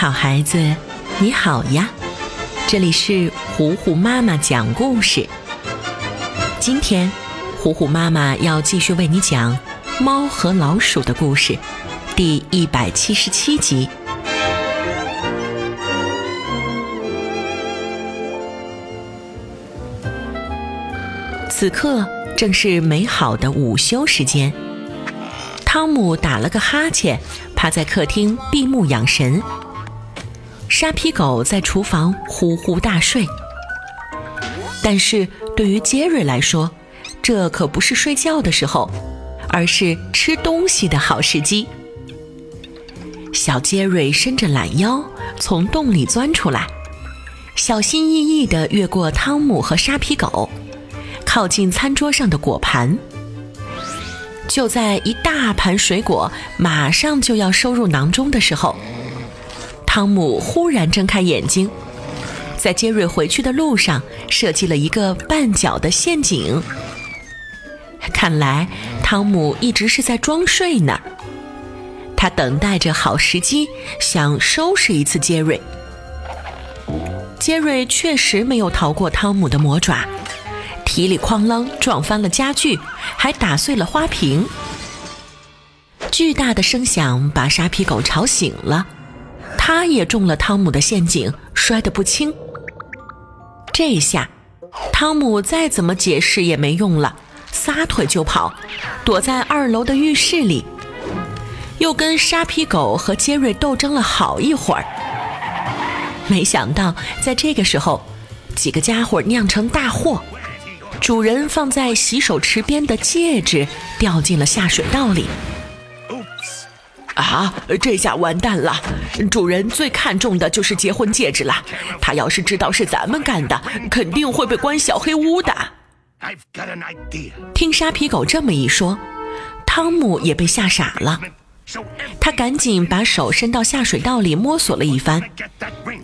好孩子，你好呀！这里是虎虎妈妈讲故事。今天，虎虎妈妈要继续为你讲《猫和老鼠》的故事，第一百七十七集。此刻正是美好的午休时间。汤姆打了个哈欠，趴在客厅闭目养神。沙皮狗在厨房呼呼大睡。但是对于杰瑞来说，这可不是睡觉的时候，而是吃东西的好时机。小杰瑞伸着懒腰从洞里钻出来，小心翼翼地越过汤姆和沙皮狗。靠近餐桌上的果盘，就在一大盘水果马上就要收入囊中的时候，汤姆忽然睁开眼睛，在杰瑞回去的路上设计了一个绊脚的陷阱。看来汤姆一直是在装睡呢，他等待着好时机，想收拾一次杰瑞。杰瑞确实没有逃过汤姆的魔爪。噼里哐啷撞翻了家具，还打碎了花瓶。巨大的声响把沙皮狗吵醒了，他也中了汤姆的陷阱，摔得不轻。这下，汤姆再怎么解释也没用了，撒腿就跑，躲在二楼的浴室里，又跟沙皮狗和杰瑞斗争了好一会儿。没想到，在这个时候，几个家伙酿成大祸。主人放在洗手池边的戒指掉进了下水道里。啊，这下完蛋了！主人最看重的就是结婚戒指了。他要是知道是咱们干的，肯定会被关小黑屋的。听沙皮狗这么一说，汤姆也被吓傻了。他赶紧把手伸到下水道里摸索了一番，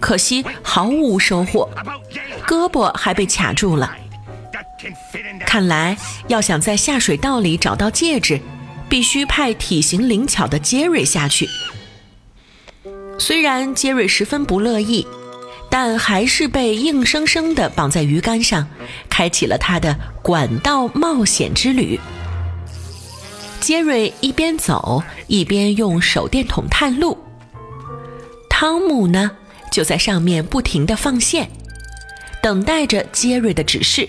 可惜毫无收获，胳膊还被卡住了。看来，要想在下水道里找到戒指，必须派体型灵巧的杰瑞下去。虽然杰瑞十分不乐意，但还是被硬生生地绑在鱼竿上，开启了他的管道冒险之旅。杰瑞一边走一边用手电筒探路，汤姆呢就在上面不停地放线，等待着杰瑞的指示。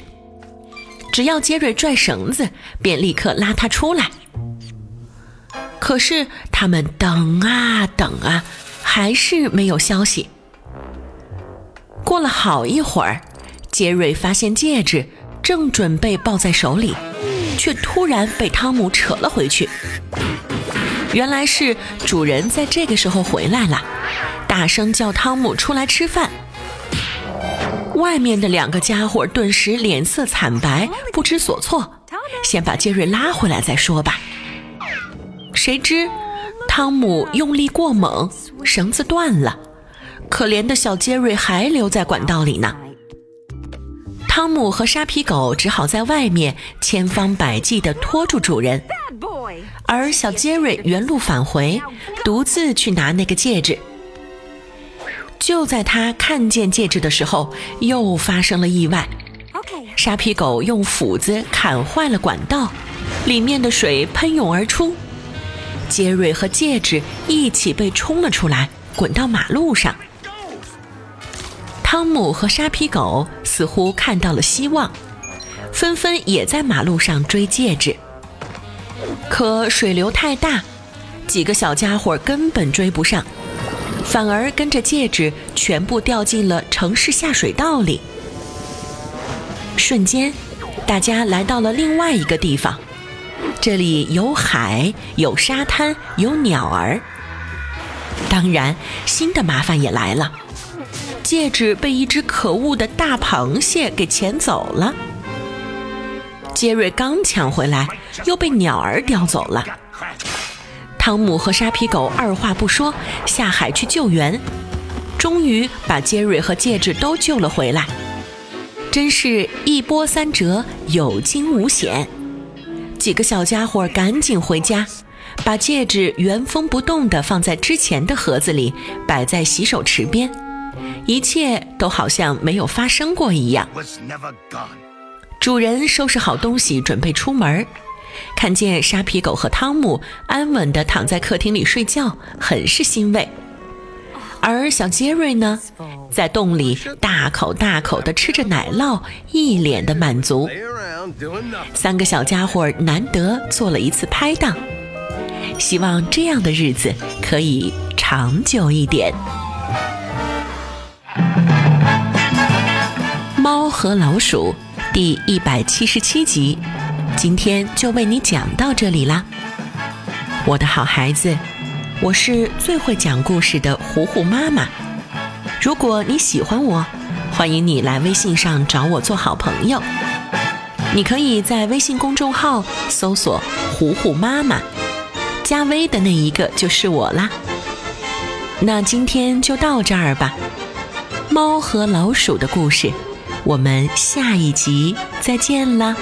只要杰瑞拽绳子，便立刻拉他出来。可是他们等啊等啊，还是没有消息。过了好一会儿，杰瑞发现戒指正准备抱在手里，却突然被汤姆扯了回去。原来是主人在这个时候回来了，大声叫汤姆出来吃饭。外面的两个家伙顿时脸色惨白，不知所措。先把杰瑞拉回来再说吧。谁知汤姆用力过猛，绳子断了，可怜的小杰瑞还留在管道里呢。汤姆和沙皮狗只好在外面千方百计地拖住主人，而小杰瑞原路返回，独自去拿那个戒指。就在他看见戒指的时候，又发生了意外。沙皮狗用斧子砍坏了管道，里面的水喷涌而出，杰瑞和戒指一起被冲了出来，滚到马路上。汤姆和沙皮狗似乎看到了希望，纷纷也在马路上追戒指。可水流太大，几个小家伙根本追不上。反而跟着戒指全部掉进了城市下水道里。瞬间，大家来到了另外一个地方，这里有海，有沙滩，有鸟儿。当然，新的麻烦也来了，戒指被一只可恶的大螃蟹给捡走了。杰瑞刚抢回来，又被鸟儿叼走了。汤姆和沙皮狗二话不说下海去救援，终于把杰瑞和戒指都救了回来。真是一波三折，有惊无险。几个小家伙赶紧回家，把戒指原封不动地放在之前的盒子里，摆在洗手池边，一切都好像没有发生过一样。主人收拾好东西，准备出门，看见沙皮狗和汤姆安稳地躺在客厅里睡觉，很是欣慰。而小杰瑞呢，在洞里大口大口地吃着奶酪，一脸的满足。三个小家伙难得做了一次拍档，希望这样的日子可以长久一点。猫和老鼠第一百七十七集，今天就为你讲到这里啦，我的好孩子。我是最会讲故事的糊糊妈妈。如果你喜欢我，欢迎你来微信上找我做好朋友。你可以在微信公众号搜索“糊糊妈妈”，加微的那一个就是我啦。那今天就到这儿吧。猫和老鼠的故事，我们下一集再见啦。